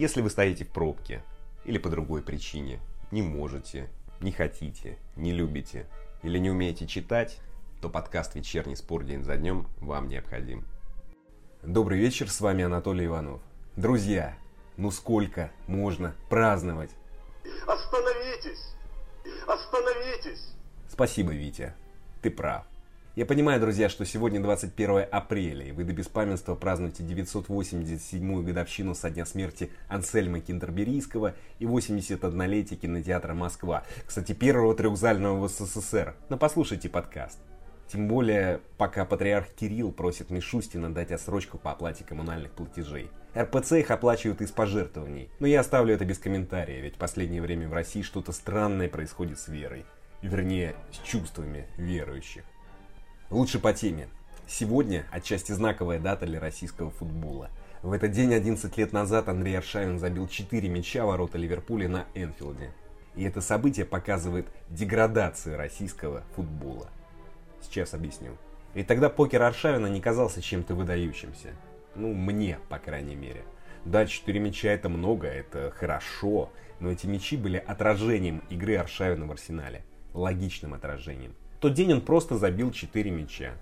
Если вы стоите в пробке или по другой причине, не можете, не хотите, не любите или не умеете читать, то подкаст «Вечерний спор день за днем» вам необходим. Добрый вечер, с вами Анатолий Иванов. Друзья, ну сколько можно праздновать? Остановитесь! Остановитесь! Спасибо, Витя. Ты прав. Я понимаю, друзья, что сегодня 21 апреля, и вы до беспамятства празднуете 987-ю годовщину со дня смерти Ансельма Кинтерберийского и 81-летие кинотеатра «Москва». Кстати, первого трехзального в СССР. Но послушайте подкаст. Тем более, пока патриарх Кирилл просит Мишустина дать отсрочку по оплате коммунальных платежей. РПЦ их оплачивают из пожертвований. Но я оставлю это без комментария, ведь в последнее время в России что-то странное происходит с верой. Вернее, с чувствами верующих. Лучше по теме. Сегодня отчасти знаковая дата для российского футбола. В этот день 11 лет назад Андрей Аршавин забил 4 мяча ворота Ливерпуля на Энфилде. И это событие показывает деградацию российского футбола. Сейчас объясню. Ведь тогда покер Аршавина не казался чем-то выдающимся. Ну, мне, по крайней мере. Да, 4 мяча это много, это хорошо, но эти мячи были отражением игры Аршавина в арсенале логичным отражением. Тот день он просто забил 4 мяча.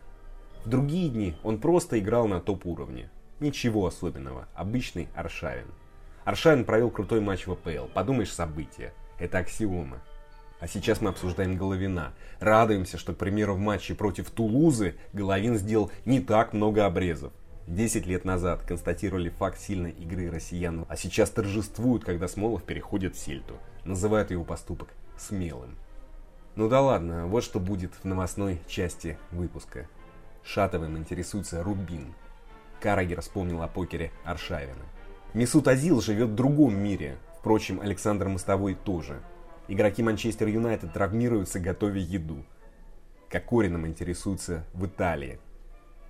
В другие дни он просто играл на топ-уровне. Ничего особенного, обычный Аршавин. Аршавин провел крутой матч в АПЛ, подумаешь события, это аксиома. А сейчас мы обсуждаем Головина. Радуемся, что, к примеру, в матче против Тулузы Головин сделал не так много обрезов. Десять лет назад констатировали факт сильной игры россиян, а сейчас торжествуют, когда Смолов переходит в Сельту. Называют его поступок смелым. Ну да ладно, вот что будет в новостной части выпуска. Шатовым интересуется Рубин. Карагер вспомнил о покере Аршавина. Месут Азил живет в другом мире. Впрочем, Александр Мостовой тоже. Игроки Манчестер Юнайтед травмируются, готовя еду. Кокорином интересуется в Италии.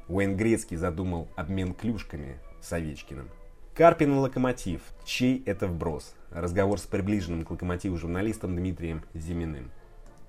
Уэйн Грецкий задумал обмен клюшками с Овечкиным. Карпин и Локомотив. Чей это вброс? Разговор с приближенным к Локомотиву журналистом Дмитрием Зиминым.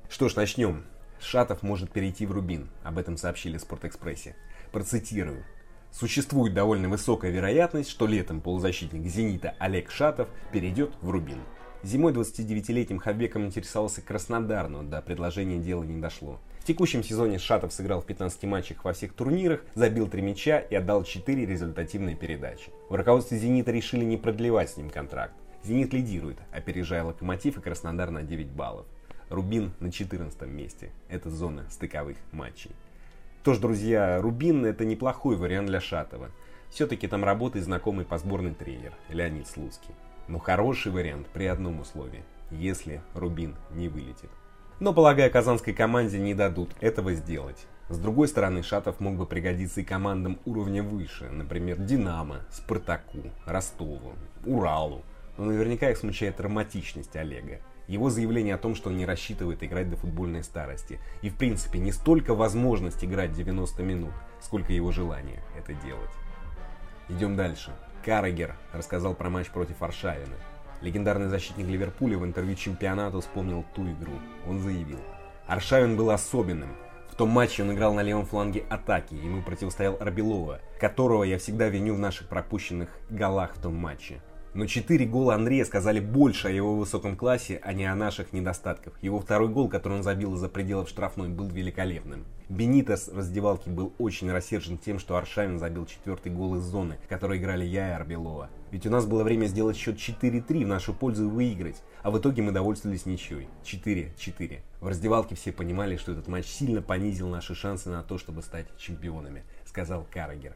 Что ж, начнем. Шатов может перейти в Рубин, об этом сообщили в Спортэкспрессе. Процитирую. Существует довольно высокая вероятность, что летом полузащитник «Зенита» Олег Шатов перейдет в Рубин. Зимой 29-летним Хабеком интересовался Краснодар, но до предложения дела не дошло. В текущем сезоне Шатов сыграл в 15 матчах во всех турнирах, забил 3 мяча и отдал 4 результативные передачи. В руководстве «Зенита» решили не продлевать с ним контракт. «Зенит» лидирует, опережая «Локомотив» и Краснодар на 9 баллов. Рубин на 14 месте. Это зона стыковых матчей. Тоже, друзья, Рубин это неплохой вариант для Шатова. Все-таки там работает знакомый по сборной тренер Леонид Слуцкий. Но хороший вариант при одном условии, если Рубин не вылетит. Но, полагаю, казанской команде не дадут этого сделать. С другой стороны, Шатов мог бы пригодиться и командам уровня выше, например, Динамо, Спартаку, Ростову, Уралу. Но наверняка их смущает травматичность Олега его заявление о том, что он не рассчитывает играть до футбольной старости. И в принципе не столько возможность играть 90 минут, сколько его желание это делать. Идем дальше. Каррегер рассказал про матч против Аршавина. Легендарный защитник Ливерпуля в интервью чемпионату вспомнил ту игру. Он заявил, Аршавин был особенным. В том матче он играл на левом фланге атаки, ему противостоял Арбелова, которого я всегда виню в наших пропущенных голах в том матче. Но четыре гола Андрея сказали больше о его высоком классе, а не о наших недостатках. Его второй гол, который он забил из-за пределов штрафной, был великолепным. Бенитес раздевалке был очень рассержен тем, что Аршавин забил четвертый гол из зоны, в которой играли я и Арбелова. Ведь у нас было время сделать счет 4-3 в нашу пользу и выиграть, а в итоге мы довольствовались ничьей. 4-4. В раздевалке все понимали, что этот матч сильно понизил наши шансы на то, чтобы стать чемпионами, сказал Карагер.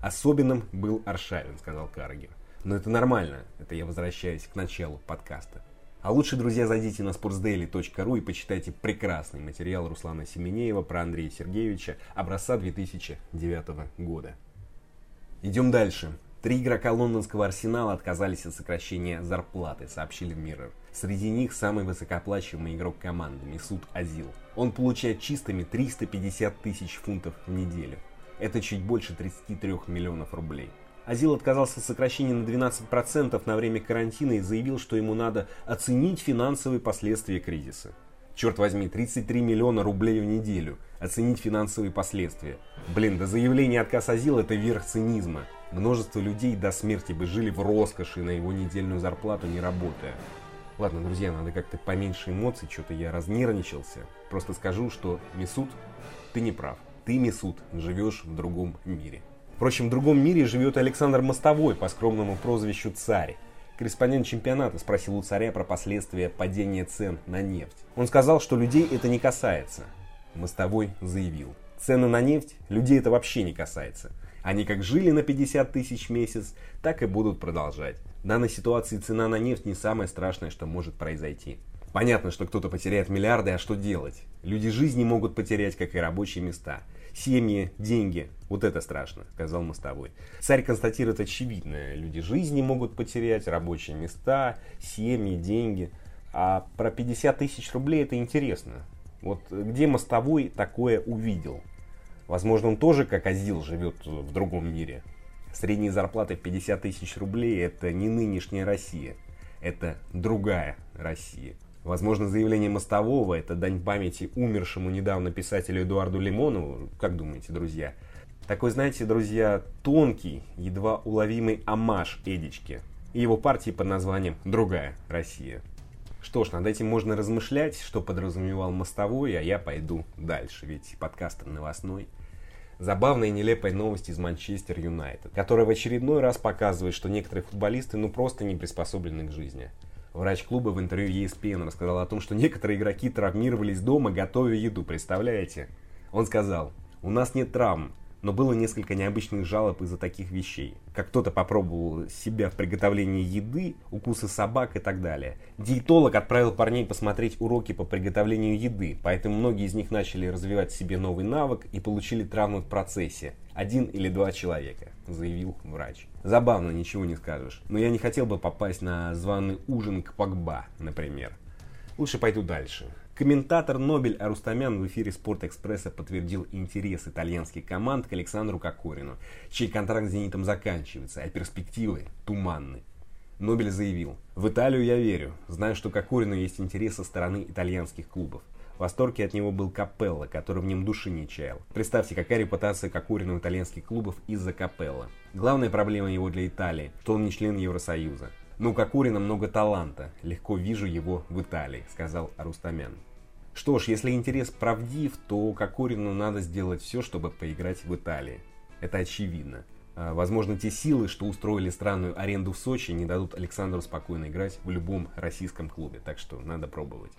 Особенным был Аршавин, сказал Карагер. Но это нормально, это я возвращаюсь к началу подкаста. А лучше, друзья, зайдите на sportsdaily.ru и почитайте прекрасный материал Руслана Семенеева про Андрея Сергеевича образца 2009 года. Идем дальше. Три игрока лондонского арсенала отказались от сокращения зарплаты, сообщили в Mirror. Среди них самый высокооплачиваемый игрок команды Месут Азил. Он получает чистыми 350 тысяч фунтов в неделю. Это чуть больше 33 миллионов рублей. Азил отказался от сокращения на 12% на время карантина и заявил, что ему надо оценить финансовые последствия кризиса. Черт возьми, 33 миллиона рублей в неделю. Оценить финансовые последствия. Блин, да заявление отказ Азил это верх цинизма. Множество людей до смерти бы жили в роскоши на его недельную зарплату, не работая. Ладно, друзья, надо как-то поменьше эмоций, что-то я разнервничался. Просто скажу, что Месут, ты не прав. Ты, Месут, живешь в другом мире. Впрочем, в другом мире живет Александр Мостовой по скромному прозвищу Царь. Корреспондент чемпионата спросил у царя про последствия падения цен на нефть. Он сказал, что людей это не касается. Мостовой заявил, цены на нефть людей это вообще не касается. Они как жили на 50 тысяч в месяц, так и будут продолжать. В данной ситуации цена на нефть не самое страшное, что может произойти. Понятно, что кто-то потеряет миллиарды, а что делать? Люди жизни могут потерять, как и рабочие места. Семьи, деньги. Вот это страшно, сказал Мостовой. Царь констатирует очевидное. Люди жизни могут потерять, рабочие места, семьи, деньги. А про 50 тысяч рублей это интересно. Вот где Мостовой такое увидел? Возможно, он тоже, как Азил, живет в другом мире. Средние зарплаты 50 тысяч рублей – это не нынешняя Россия. Это другая Россия. Возможно, заявление Мостового – это дань памяти умершему недавно писателю Эдуарду Лимонову. Как думаете, друзья? Такой, знаете, друзья, тонкий, едва уловимый амаш Эдичке и его партии под названием «Другая Россия». Что ж, над этим можно размышлять, что подразумевал Мостовой, а я пойду дальше, ведь подкаст новостной – Забавная и нелепая новость из Манчестер Юнайтед, которая в очередной раз показывает, что некоторые футболисты ну просто не приспособлены к жизни. Врач клуба в интервью ESPN рассказал о том, что некоторые игроки травмировались дома, готовя еду, представляете? Он сказал, у нас нет травм, но было несколько необычных жалоб из-за таких вещей. Как кто-то попробовал себя в приготовлении еды, укусы собак и так далее. Диетолог отправил парней посмотреть уроки по приготовлению еды, поэтому многие из них начали развивать в себе новый навык и получили травмы в процессе. Один или два человека, заявил врач. Забавно, ничего не скажешь. Но я не хотел бы попасть на званый ужин к Погба, например. Лучше пойду дальше. Комментатор Нобель Арустамян в эфире Спортэкспресса подтвердил интерес итальянских команд к Александру Кокорину, чей контракт с «Зенитом» заканчивается, а перспективы туманны. Нобель заявил, «В Италию я верю, знаю, что Кокорину есть интерес со стороны итальянских клубов. В восторге от него был Капелло, который в нем души не чаял. Представьте, какая репутация Кокорина у итальянских клубов из-за Капелло. Главная проблема его для Италии, что он не член Евросоюза. Но у Кокурина много таланта. Легко вижу его в Италии, сказал Арустамян. Что ж, если интерес правдив, то Кокорину надо сделать все, чтобы поиграть в Италии. Это очевидно. А, возможно, те силы, что устроили странную аренду в Сочи, не дадут Александру спокойно играть в любом российском клубе. Так что надо пробовать.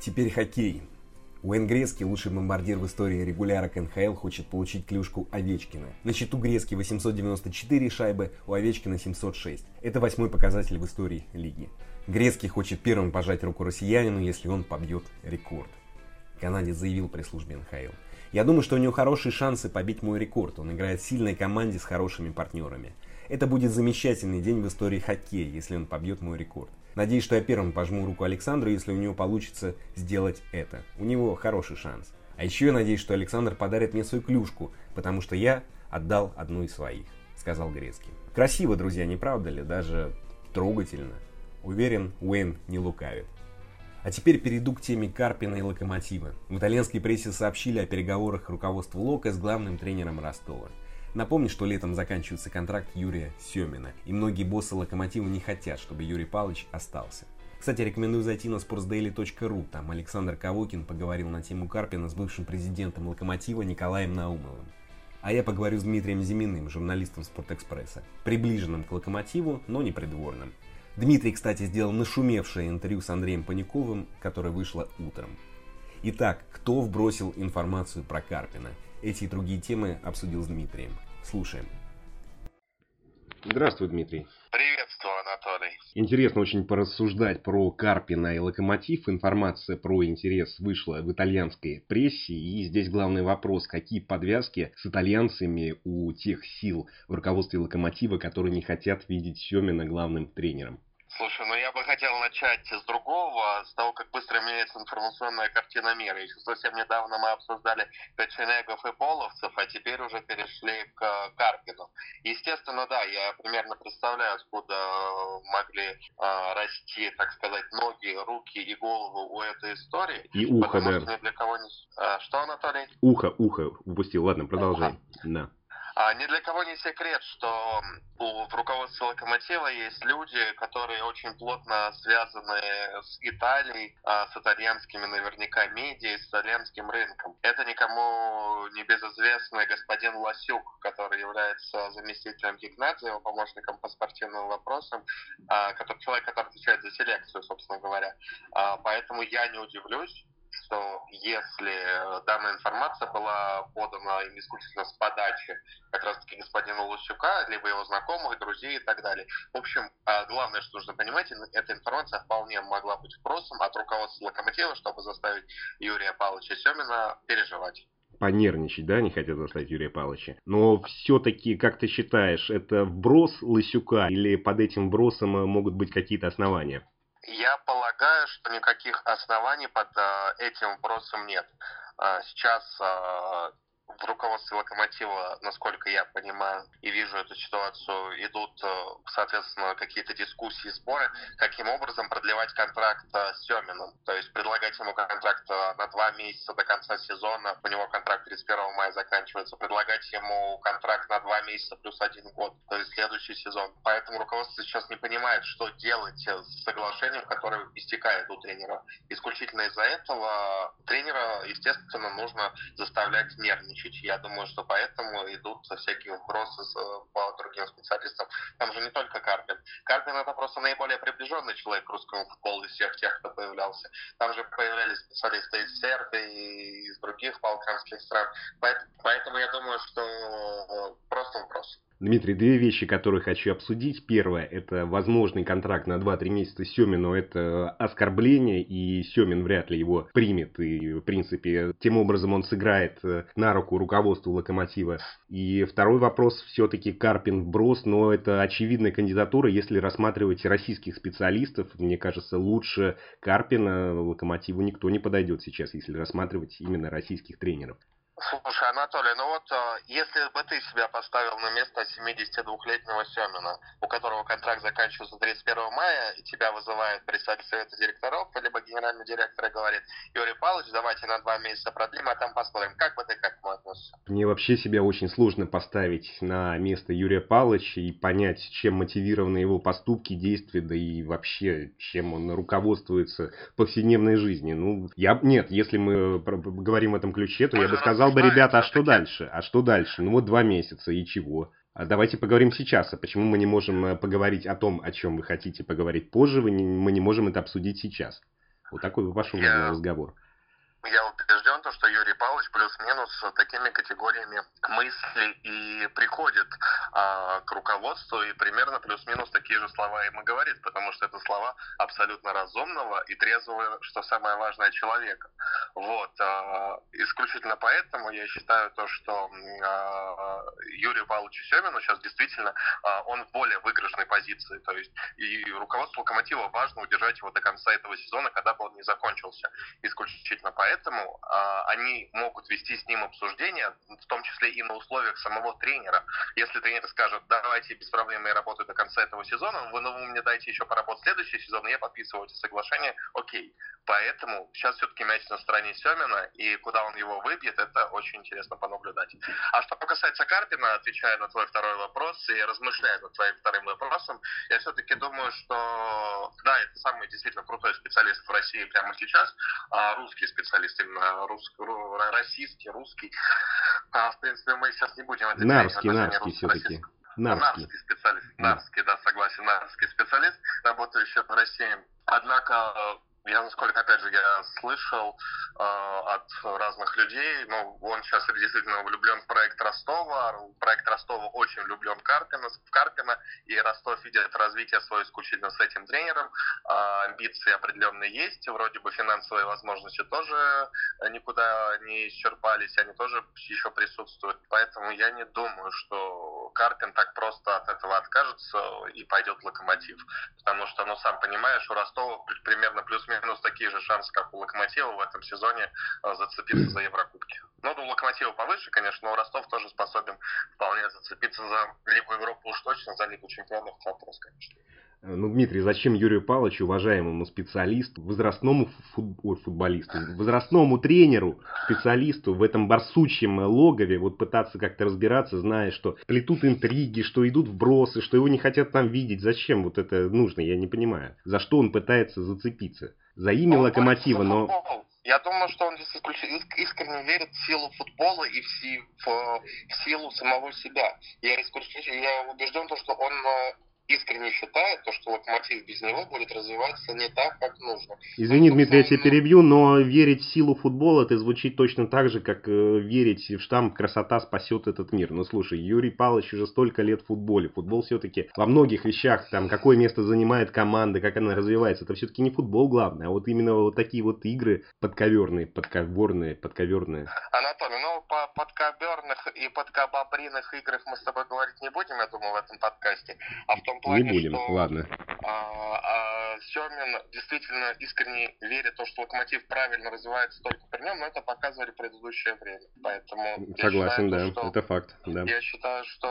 Теперь хоккей. Уэйн Грецкий, лучший бомбардир в истории регулярок НХЛ, хочет получить клюшку Овечкина. На счету Грецкий 894 шайбы, у Овечкина 706. Это восьмой показатель в истории лиги. Грецкий хочет первым пожать руку россиянину, если он побьет рекорд. Канадец заявил при службе НХЛ. Я думаю, что у него хорошие шансы побить мой рекорд. Он играет в сильной команде с хорошими партнерами. Это будет замечательный день в истории хоккея, если он побьет мой рекорд. Надеюсь, что я первым пожму руку Александру, если у него получится сделать это. У него хороший шанс. А еще я надеюсь, что Александр подарит мне свою клюшку, потому что я отдал одну из своих, сказал Грецкий. Красиво, друзья, не правда ли? Даже трогательно. Уверен, Уэйн не лукавит. А теперь перейду к теме Карпина и Локомотива. В итальянской прессе сообщили о переговорах руководства Лока с главным тренером Ростова. Напомню, что летом заканчивается контракт Юрия Семина, и многие боссы Локомотива не хотят, чтобы Юрий Павлович остался. Кстати, рекомендую зайти на sportsdaily.ru, там Александр Кавокин поговорил на тему Карпина с бывшим президентом Локомотива Николаем Наумовым. А я поговорю с Дмитрием Зиминым, журналистом Спортэкспресса, приближенным к Локомотиву, но не придворным. Дмитрий, кстати, сделал нашумевшее интервью с Андреем Паниковым, которое вышло утром. Итак, кто вбросил информацию про Карпина? Эти и другие темы обсудил с Дмитрием. Слушаем. Здравствуй, Дмитрий. Приветствую, Анатолий. Интересно очень порассуждать про Карпина и Локомотив. Информация про интерес вышла в итальянской прессе. И здесь главный вопрос, какие подвязки с итальянцами у тех сил в руководстве Локомотива, которые не хотят видеть Семина главным тренером? Слушай, ну я бы хотел начать с другого, с того, как быстро меняется информационная картина мира. Еще совсем недавно мы обсуждали печенегов и половцев, а теперь уже перешли к Карпину. Естественно, да, я примерно представляю, откуда могли э, расти, так сказать, ноги, руки и голову у этой истории. И ухо, да. Что, ни для кого не... а, что, Анатолий? Ухо, ухо упустил. Ладно, продолжай. Ухо. Да. А ни для кого не секрет, что у, в руководстве Локомотива есть люди, которые очень плотно связаны с Италией, а, с итальянскими наверняка медиа, с итальянским рынком. Это никому не безызвестный господин Лосюк, который является заместителем Гигнадзева, помощником по спортивным вопросам, а, который, человек, который отвечает за селекцию, собственно говоря. А, поэтому я не удивлюсь, что если э, данная информация была подана им исключительно с подачи как раз-таки господина Лусюка, либо его знакомых, друзей и так далее. В общем, а, главное, что нужно понимать, эта информация вполне могла быть впросом от руководства Локомотива, чтобы заставить Юрия Павловича Семина переживать понервничать, да, не хотят заставить Юрия Павловича. Но все-таки, как ты считаешь, это вброс Лысюка или под этим вбросом могут быть какие-то основания? Я полагаю, что никаких оснований под э, этим вопросом нет. Э, сейчас э, руководстве Локомотива, насколько я понимаю и вижу эту ситуацию, идут, э, соответственно, какие-то дискуссии, споры, каким образом продлевать контракт э, с Семиным. То есть предлагать ему контракт э, на два месяца до конца сезона, у него контракт 31 мая заканчивается, предлагать ему контракт на два месяца плюс один год, то есть следующий сезон. Поэтому руководство сейчас не понимает, что делать с соглашением, которое истекает у тренера. Исключительно из-за этого тренера, естественно, нужно заставлять нервничать нервничать. Я думаю, что поэтому идут всякие вбросы по другим специалистам. Там же не только Карпин. Карпин это просто наиболее приближенный человек к русскому футболу из всех тех, кто появлялся. Там же появлялись специалисты из Сербии и из других балканских стран. Поэтому я думаю, что просто вопрос. Дмитрий, две вещи, которые хочу обсудить. Первое, это возможный контракт на 2-3 месяца Семину. Это оскорбление, и Семин вряд ли его примет. И, в принципе, тем образом он сыграет э, на руку руководству Локомотива. И второй вопрос, все-таки Карпин вброс, но это очевидная кандидатура, если рассматривать российских специалистов. Мне кажется, лучше Карпина Локомотиву никто не подойдет сейчас, если рассматривать именно российских тренеров. Слушай, Анатолий, ну вот э, если бы ты себя поставил на место 72-летнего Семина, у которого контракт заканчивается 31 мая, и тебя вызывает председатель совета директоров, либо генеральный директор и говорит, Юрий Павлович, давайте на два месяца продлим, а там посмотрим, как бы ты к этому относился? Мне вообще себя очень сложно поставить на место Юрия Павловича и понять, чем мотивированы его поступки, действия, да и вообще, чем он руководствуется в повседневной жизни. Ну, я, нет, если мы говорим в этом ключе, то мы я бы сказал, бы, ребята, а что дальше? А что дальше? Ну вот два месяца, и чего? А давайте поговорим сейчас. А почему мы не можем э, поговорить о том, о чем вы хотите поговорить позже? мы не можем это обсудить сейчас. Вот такой пошел я... разговор я убежден, то, что Юрий Павлович плюс-минус такими категориями мысли и приходит а, к руководству, и примерно плюс-минус такие же слова ему говорит, потому что это слова абсолютно разумного и трезвого, что самое важное, человека. Вот. А, исключительно поэтому я считаю то, что а, Юрию Павловичу Семину сейчас действительно а, он в более выигрышной позиции. То есть и руководству Локомотива важно удержать его до конца этого сезона, когда бы он не закончился. Исключительно поэтому поэтому а, они могут вести с ним обсуждение, в том числе и на условиях самого тренера. Если тренер скажет, давайте без проблем я работаю до конца этого сезона, вы, ну, вы мне дайте еще поработать следующий сезон, я подписываю эти соглашения, окей. Поэтому сейчас все-таки мяч на стороне Семина, и куда он его выбьет, это очень интересно понаблюдать. А что касается Карпина, отвечая на твой второй вопрос и размышляя над твоим вторым вопросом, я все-таки думаю, что да, это самый действительно крутой специалист в России прямо сейчас, а русский специалист специалист именно русский, российский, русский. А, в принципе, мы сейчас не будем это Нарский, Нарский все-таки. Нарский. Нарский специалист. Нарский, да, согласен, Нарский специалист, работающий в России. Однако я, насколько, опять же, я слышал э, от разных людей, ну, он сейчас действительно влюблен в проект Ростова, проект Ростова очень влюблен в Карпина, в Карпина, и Ростов видит развитие свое исключительно с этим тренером, э, амбиции определенные есть, вроде бы финансовые возможности тоже никуда не исчерпались, они тоже еще присутствуют, поэтому я не думаю, что Карпин так просто от этого откажется и пойдет в Локомотив. Потому что, ну, сам понимаешь, у Ростова примерно плюс-минус такие же шансы, как у Локомотива в этом сезоне э, зацепиться за Еврокубки. Ну, у Локомотива повыше, конечно, но Ростов тоже способен вполне зацепиться за Лигу Европы уж точно, за Лигу Чемпионов вопрос, конечно. Э, ну, Дмитрий, зачем Юрию Павловичу, уважаемому специалисту, возрастному фут... Ой, футболисту, возрастному тренеру, специалисту в этом барсучьем логове вот пытаться как-то разбираться, зная, что плетут интриги, что идут вбросы, что его не хотят там видеть. Зачем вот это нужно, я не понимаю. За что он пытается зацепиться? За имя он Локомотива, но... Я думаю, что он здесь искренне верит в силу футбола и в, в силу самого себя. Я, я убежден, что он э, искренне считает, то, что локомотив без него будет развиваться не так, как нужно. Извини, Он, Дмитрий, я тебя перебью, но верить в силу футбола, это звучит точно так же, как э, верить в штамп «красота спасет этот мир». Ну, слушай, Юрий Павлович уже столько лет в футболе. Футбол все-таки во многих вещах, там, какое место занимает команда, как она развивается, это все-таки не футбол главное, а вот именно вот такие вот игры подковерные, подковерные, подковерные. Анатолий, ну, по подковерных и подкобобриных играх мы с тобой говорить не будем, я думаю, в этом подкасте, а в том плане, не будем, что ладно. А, а, Семин действительно искренне верит в то, что Локомотив правильно развивается только при нем, но это показывали предыдущее время. Поэтому Согласен, считаю, да, что, это факт. Да. Я считаю, что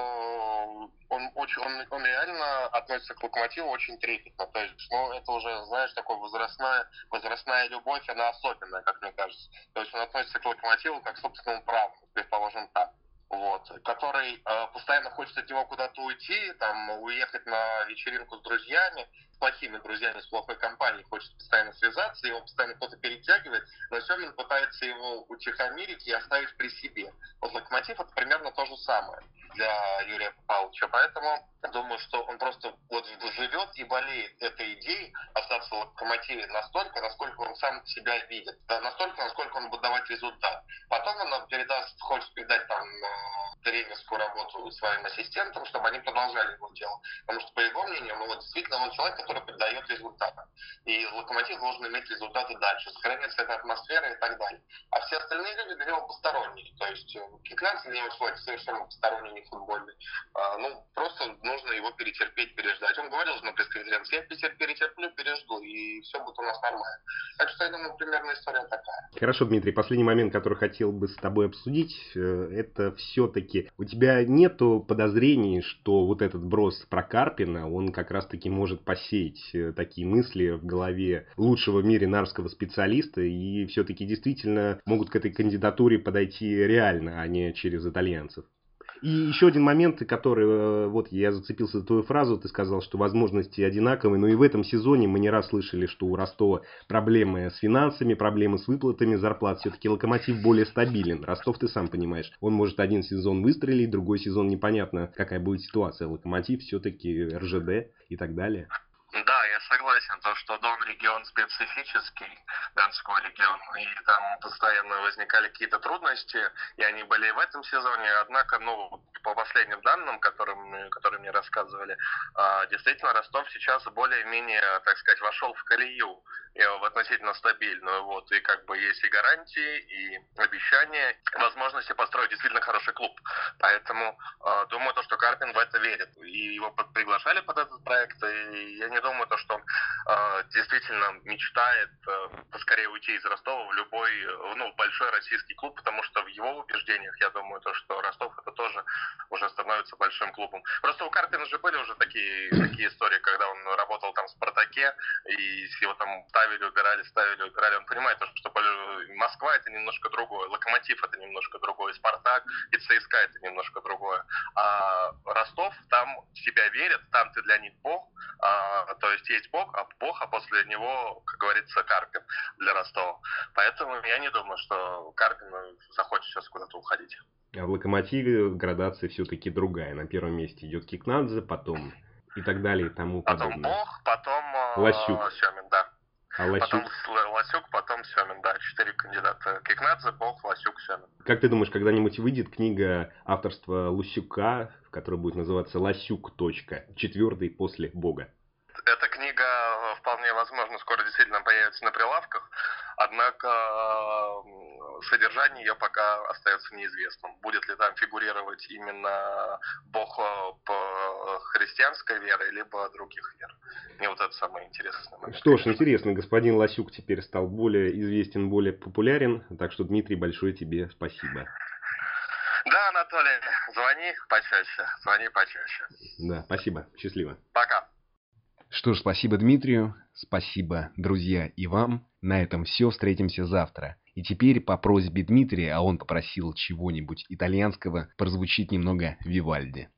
он, очень, он, он реально относится к Локомотиву очень трепетно. То есть, ну, это уже, знаешь, такая возрастная, возрастная любовь, она особенная, как мне кажется. То есть он относится к Локомотиву как к собственному праву, предположим так вот, который э, постоянно хочет от него куда-то уйти, там, уехать на вечеринку с друзьями, плохими друзьями, с плохой компанией, хочет постоянно связаться, его постоянно кто-то перетягивает, но Семин пытается его утихомирить и оставить при себе. Вот Локомотив это примерно то же самое для Юрия Павловича, поэтому думаю, что он просто вот живет и болеет этой идеей остаться в Локомотиве настолько, насколько он сам себя видит, да, настолько, насколько он будет давать результат. Потом он передаст, хочет передать там тренерскую работу своим ассистентам, чтобы они продолжали его дело. Потому что, по его мнению, ну, вот, действительно он человек, который придает результаты. И Локомотив должен иметь результаты дальше, сохраняться эта атмосфера и так далее. А все остальные люди для него посторонние. То есть э, Кикнанс для него человек совершенно посторонний, не футбольный. А, ну, просто нужно его перетерпеть, переждать. Он говорил на пресс-конференции, я перетерплю, пережду, и все будет у нас нормально. Так что, я думаю, примерно история такая. Хорошо, Дмитрий, последний момент, который хотел бы с тобой обсудить, э, это все-таки у тебя нету подозрений, что вот этот брос про Карпина, он как раз-таки может посеять э, такие мысли в голове лучшего в мире нарского специалиста, и все-таки действительно могут к этой кандидатуре подойти реально, а не через итальянцев. И еще один момент, который, э, вот я зацепился за твою фразу, ты сказал, что возможности одинаковые, но и в этом сезоне мы не раз слышали, что у Ростова проблемы с финансами, проблемы с выплатами зарплат, все-таки Локомотив более стабилен. Ростов, ты сам понимаешь, он может один сезон выстрелить, другой сезон непонятно, какая будет ситуация. Локомотив все-таки РЖД и так далее. Да, я согласен, то, что Дон регион специфический, Донской регион, и там постоянно возникали какие-то трудности, и они были и в этом сезоне, однако, ну, по последним данным, которым, которые мне рассказывали, а, действительно Ростов сейчас более-менее, так сказать, вошел в колею, и в относительно стабильную, вот, и как бы есть и гарантии, и обещания, возможности построить действительно хороший клуб. Поэтому э, думаю, то, что Карпин в это верит. И его приглашали под этот проект, и я не думаю, то, что он э, действительно мечтает э, поскорее уйти из Ростова в любой, ну, большой российский клуб, потому что в его убеждениях, я думаю, то, что Ростов это тоже уже становится большим клубом. Просто у Карпина же были уже такие, такие истории, когда он работал там в Спартаке, и его там ставили, убирали, ставили, убирали. Он понимает, что Москва это немножко другое, Локомотив это немножко другое, Спартак и ЦСКА это немножко другое. А Ростов, там себя верят, там ты для них бог, а, то есть есть бог, а бог, а после него, как говорится, Карпин для Ростова. Поэтому я не думаю, что Карпин захочет сейчас куда-то уходить. А в Локомотиве градация все-таки другая. На первом месте идет Кикнадзе, потом и так далее и тому потом подобное. Потом Бог, потом Лосюк. Семин, да. А Лосюк? Потом Лосюк, потом Семин, да, четыре кандидата. Кикнадзе, Бог, Лосюк, Семин. Как ты думаешь, когда-нибудь выйдет книга авторства Лосюка, которая будет называться «Лосюк. Точка. Четвертый после Бога»? Эта книга э, вполне возможно скоро действительно появится на прилавках, однако содержание ее пока остается неизвестным. Будет ли там фигурировать именно бог христианской веры, либо других вер. Мне вот это самое интересное. Что ж, интересно, господин Ласюк теперь стал более известен, более популярен, так что, Дмитрий, большое тебе спасибо. Да, Анатолий, звони почаще, звони почаще. Да, спасибо, счастливо. Пока. Что ж, спасибо Дмитрию, спасибо, друзья, и вам. На этом все, встретимся завтра. И теперь по просьбе Дмитрия, а он попросил чего-нибудь итальянского, прозвучит немного Вивальди.